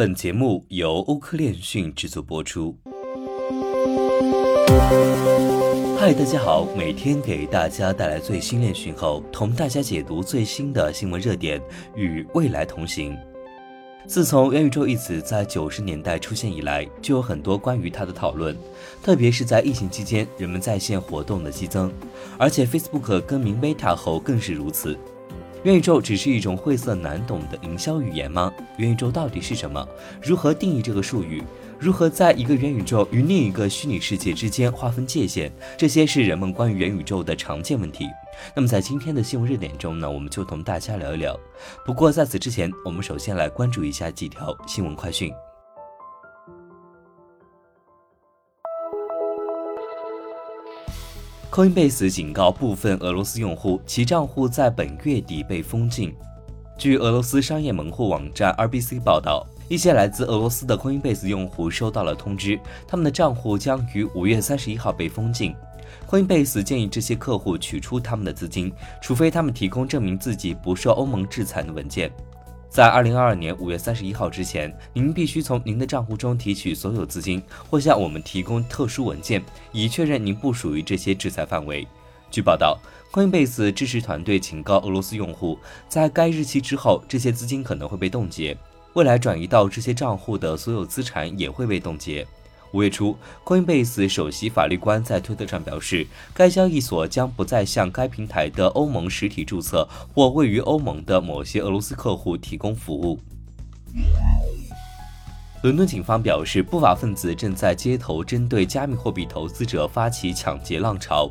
本节目由欧科链讯制作播出。嗨，大家好，每天给大家带来最新链讯后，同大家解读最新的新闻热点，与未来同行。自从元宇宙一词在九十年代出现以来，就有很多关于它的讨论，特别是在疫情期间，人们在线活动的激增，而且 Facebook 更名 Meta 后更是如此。元宇宙只是一种晦涩难懂的营销语言吗？元宇宙到底是什么？如何定义这个术语？如何在一个元宇宙与另一个虚拟世界之间划分界限？这些是人们关于元宇宙的常见问题。那么在今天的新闻热点中呢，我们就同大家聊一聊。不过在此之前，我们首先来关注一下几条新闻快讯。Coinbase 警告部分俄罗斯用户，其账户在本月底被封禁。据俄罗斯商业门户网站 RBC 报道，一些来自俄罗斯的 Coinbase 用户收到了通知，他们的账户将于五月三十一号被封禁。Coinbase 建议这些客户取出他们的资金，除非他们提供证明自己不受欧盟制裁的文件。在二零二二年五月三十一号之前，您必须从您的账户中提取所有资金，或向我们提供特殊文件，以确认您不属于这些制裁范围。据报道，Coinbase 支持团队警告俄罗斯用户，在该日期之后，这些资金可能会被冻结，未来转移到这些账户的所有资产也会被冻结。五月初，Coinbase 首席法律官在推特上表示，该交易所将不再向该平台的欧盟实体注册或位于欧盟的某些俄罗斯客户提供服务。伦敦警方表示，不法分子正在街头针对加密货币投资者发起抢劫浪潮。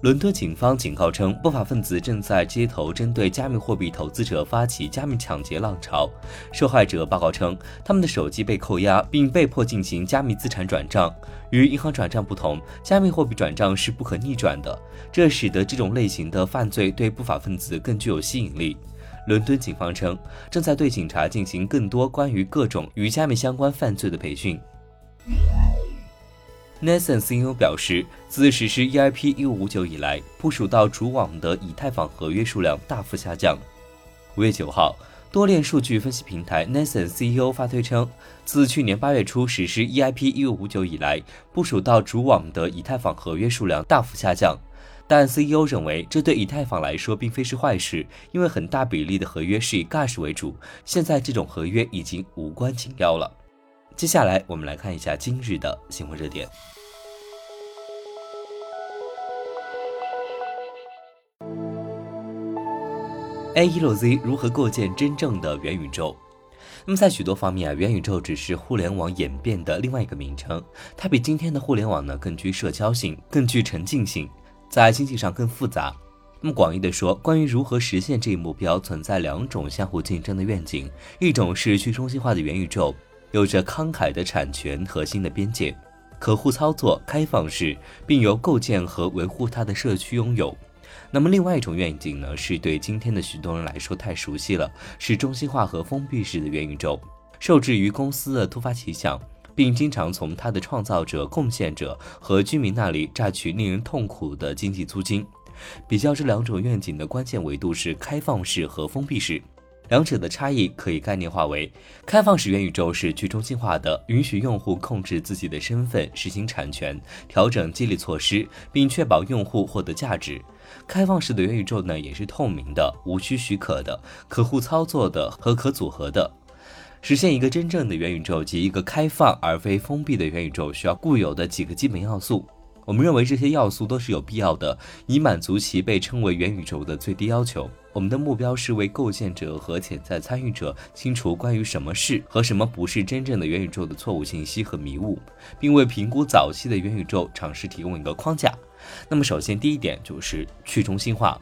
伦敦警方警告称，不法分子正在街头针对加密货币投资者发起加密抢劫浪潮。受害者报告称，他们的手机被扣押，并被迫进行加密资产转账。与银行转账不同，加密货币转账是不可逆转的，这使得这种类型的犯罪对不法分子更具有吸引力。伦敦警方称，正在对警察进行更多关于各种与加密相关犯罪的培训。Nathan CEO 表示，自实施 EIP 1559以来，部署到主网的以太坊合约数量大幅下降。五月九号，多链数据分析平台 Nathan CEO 发推称，自去年八月初实施 EIP 1559以来，部署到主网的以太坊合约数量大幅下降。但 CEO 认为，这对以太坊来说并非是坏事，因为很大比例的合约是以 Gas 为主，现在这种合约已经无关紧要了。接下来，我们来看一下今日的新闻热点。A 一路 Z 如何构建真正的元宇宙？那么在许多方面啊，元宇宙只是互联网演变的另外一个名称，它比今天的互联网呢更具社交性，更具沉浸性，在经济上更复杂。那么广义的说，关于如何实现这一目标，存在两种相互竞争的愿景，一种是去中心化的元宇宙。有着慷慨的产权核心的边界，可互操作、开放式，并由构建和维护它的社区拥有。那么，另外一种愿景呢，是对今天的许多人来说太熟悉了，是中心化和封闭式的元宇宙，受制于公司的突发奇想，并经常从它的创造者、贡献者和居民那里榨取令人痛苦的经济租金。比较这两种愿景的关键维度是开放式和封闭式。两者的差异可以概念化为：开放式元宇宙是去中心化的，允许用户控制自己的身份、实行产权、调整激励措施，并确保用户获得价值。开放式的元宇宙呢，也是透明的、无需许可的、可互操作的和可组合的。实现一个真正的元宇宙及一个开放而非封闭的元宇宙，需要固有的几个基本要素。我们认为这些要素都是有必要的，以满足其被称为元宇宙的最低要求。我们的目标是为构建者和潜在参与者清除关于什么是和什么不是真正的元宇宙的错误信息和迷雾，并为评估早期的元宇宙尝试提供一个框架。那么，首先第一点就是去中心化。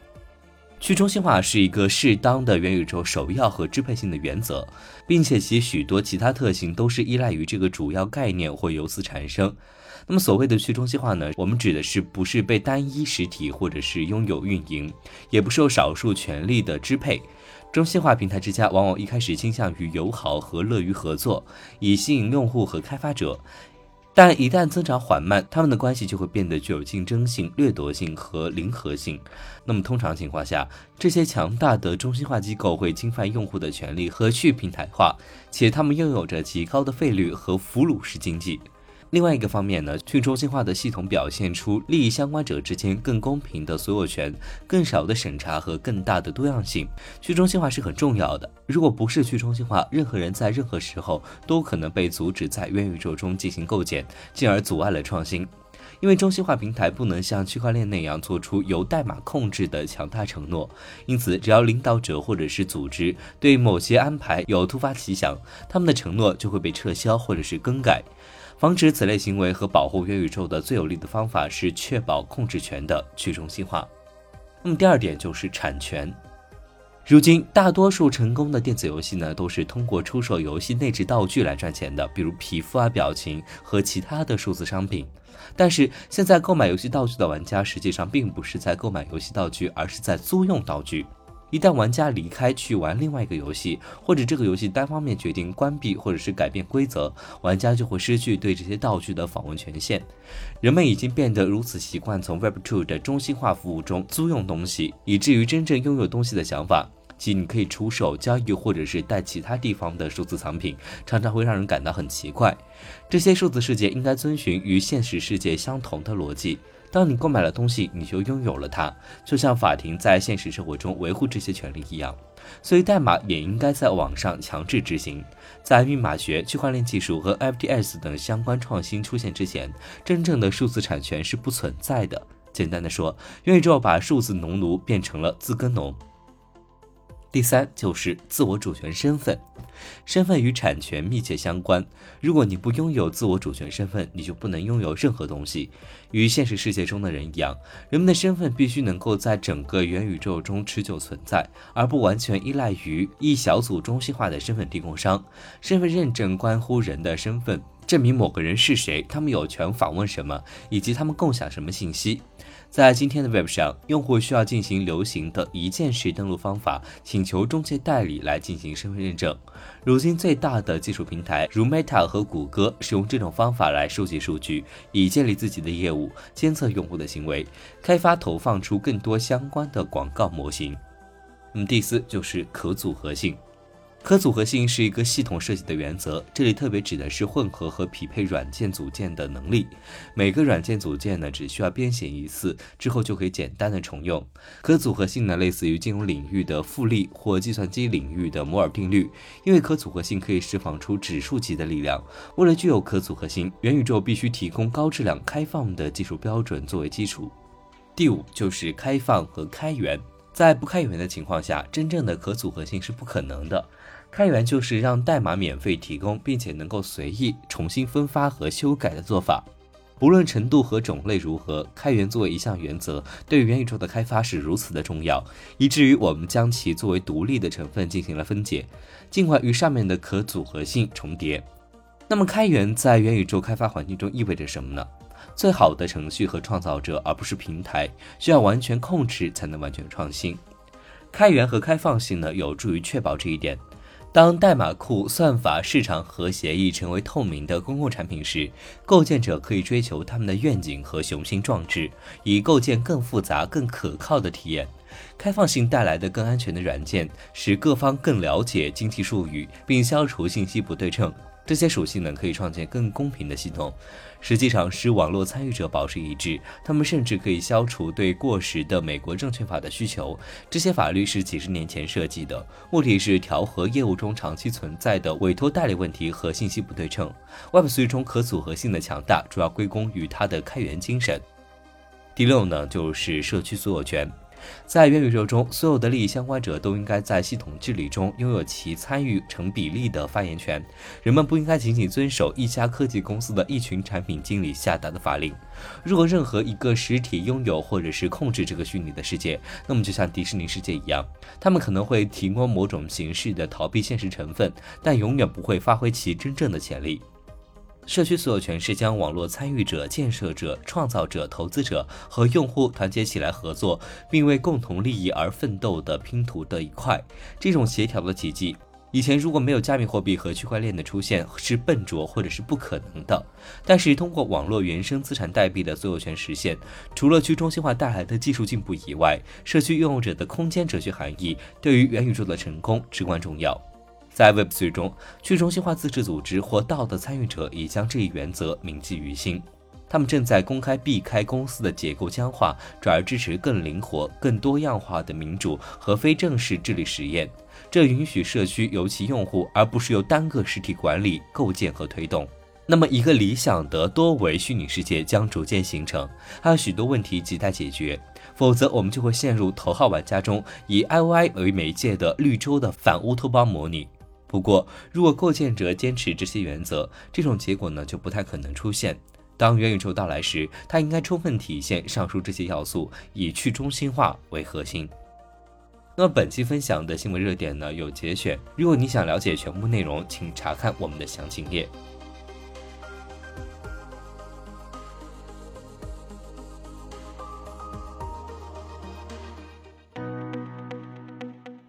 去中心化是一个适当的元宇宙首要和支配性的原则，并且其许多其他特性都是依赖于这个主要概念或由此产生。那么所谓的去中心化呢？我们指的是不是被单一实体或者是拥有运营，也不受少数权力的支配。中心化平台之家往往一开始倾向于友好和乐于合作，以吸引用户和开发者。但一旦增长缓慢，他们的关系就会变得具有竞争性、掠夺性和零和性。那么通常情况下，这些强大的中心化机构会侵犯用户的权利和去平台化，且他们拥有着极高的费率和俘虏式经济。另外一个方面呢，去中心化的系统表现出利益相关者之间更公平的所有权、更少的审查和更大的多样性。去中心化是很重要的。如果不是去中心化，任何人在任何时候都可能被阻止在元宇宙中进行构建，进而阻碍了创新。因为中心化平台不能像区块链那样做出由代码控制的强大承诺，因此只要领导者或者是组织对某些安排有突发奇想，他们的承诺就会被撤销或者是更改。防止此类行为和保护元宇宙的最有力的方法是确保控制权的去中心化。那么第二点就是产权。如今大多数成功的电子游戏呢，都是通过出售游戏内置道具来赚钱的，比如皮肤啊、表情和其他的数字商品。但是现在购买游戏道具的玩家实际上并不是在购买游戏道具，而是在租用道具。一旦玩家离开去玩另外一个游戏，或者这个游戏单方面决定关闭或者是改变规则，玩家就会失去对这些道具的访问权限。人们已经变得如此习惯从 Web2 的中心化服务中租用东西，以至于真正拥有东西的想法，即你可以出售、交易或者是带其他地方的数字藏品，常常会让人感到很奇怪。这些数字世界应该遵循与现实世界相同的逻辑。当你购买了东西，你就拥有了它，就像法庭在现实生活中维护这些权利一样。所以，代码也应该在网上强制执行。在密码学、区块链技术和 FTS 等相关创新出现之前，真正的数字产权是不存在的。简单的说，元宇宙把数字农奴变成了自耕农。第三就是自我主权身份，身份与产权密切相关。如果你不拥有自我主权身份，你就不能拥有任何东西。与现实世界中的人一样，人们的身份必须能够在整个元宇宙中持久存在，而不完全依赖于一小组中心化的身份提供商。身份认证关乎人的身份，证明某个人是谁，他们有权访问什么，以及他们共享什么信息。在今天的 Web 上，用户需要进行流行的一键式登录方法，请求中介代理来进行身份认证。如今，最大的技术平台如 Meta 和谷歌使用这种方法来收集数据，以建立自己的业务，监测用户的行为，开发投放出更多相关的广告模型。那么，第四就是可组合性。可组合性是一个系统设计的原则，这里特别指的是混合和匹配软件组件的能力。每个软件组件呢，只需要编写一次之后就可以简单的重用。可组合性呢，类似于金融领域的复利或计算机领域的摩尔定律，因为可组合性可以释放出指数级的力量。为了具有可组合性，元宇宙必须提供高质量、开放的技术标准作为基础。第五就是开放和开源，在不开源的情况下，真正的可组合性是不可能的。开源就是让代码免费提供，并且能够随意重新分发和修改的做法。不论程度和种类如何，开源作为一项原则，对元宇宙的开发是如此的重要，以至于我们将其作为独立的成分进行了分解，尽管与上面的可组合性重叠。那么，开源在元宇宙开发环境中意味着什么呢？最好的程序和创造者，而不是平台，需要完全控制才能完全创新。开源和开放性呢，有助于确保这一点。当代码库、算法、市场和协议成为透明的公共产品时，构建者可以追求他们的愿景和雄心壮志，以构建更复杂、更可靠的体验。开放性带来的更安全的软件，使各方更了解经济术语，并消除信息不对称。这些属性呢，可以创建更公平的系统，实际上使网络参与者保持一致。他们甚至可以消除对过时的美国证券法的需求。这些法律是几十年前设计的，目的是调和业务中长期存在的委托代理问题和信息不对称。Web3 中可组合性的强大，主要归功于它的开源精神。第六呢，就是社区所有权。在元宇宙中，所有的利益相关者都应该在系统治理中拥有其参与成比例的发言权。人们不应该仅仅遵守一家科技公司的一群产品经理下达的法令。如果任何一个实体拥有或者是控制这个虚拟的世界，那么就像迪士尼世界一样，他们可能会提供某种形式的逃避现实成分，但永远不会发挥其真正的潜力。社区所有权是将网络参与者、建设者、创造者、投资者和用户团结起来合作，并为共同利益而奋斗的拼图的一块。这种协调的奇迹，以前如果没有加密货币和区块链的出现，是笨拙或者是不可能的。但是通过网络原生资产代币的所有权实现，除了去中心化带来的技术进步以外，社区拥有者的空间哲学含义对于元宇宙的成功至关重要。在 Web3 中，去中心化自治组织或道的参与者已将这一原则铭记于心。他们正在公开避开公司的结构僵化，转而支持更灵活、更多样化的民主和非正式治理实验。这允许社区由其用户，而不是由单个实体管理、构建和推动。那么，一个理想的多维虚拟世界将逐渐形成，还有许多问题亟待解决。否则，我们就会陷入头号玩家中以 IOI 为媒介的绿洲的反乌托邦模拟。不过，如果构建者坚持这些原则，这种结果呢就不太可能出现。当元宇宙到来时，它应该充分体现上述这些要素，以去中心化为核心。那么本期分享的新闻热点呢有节选，如果你想了解全部内容，请查看我们的详情页。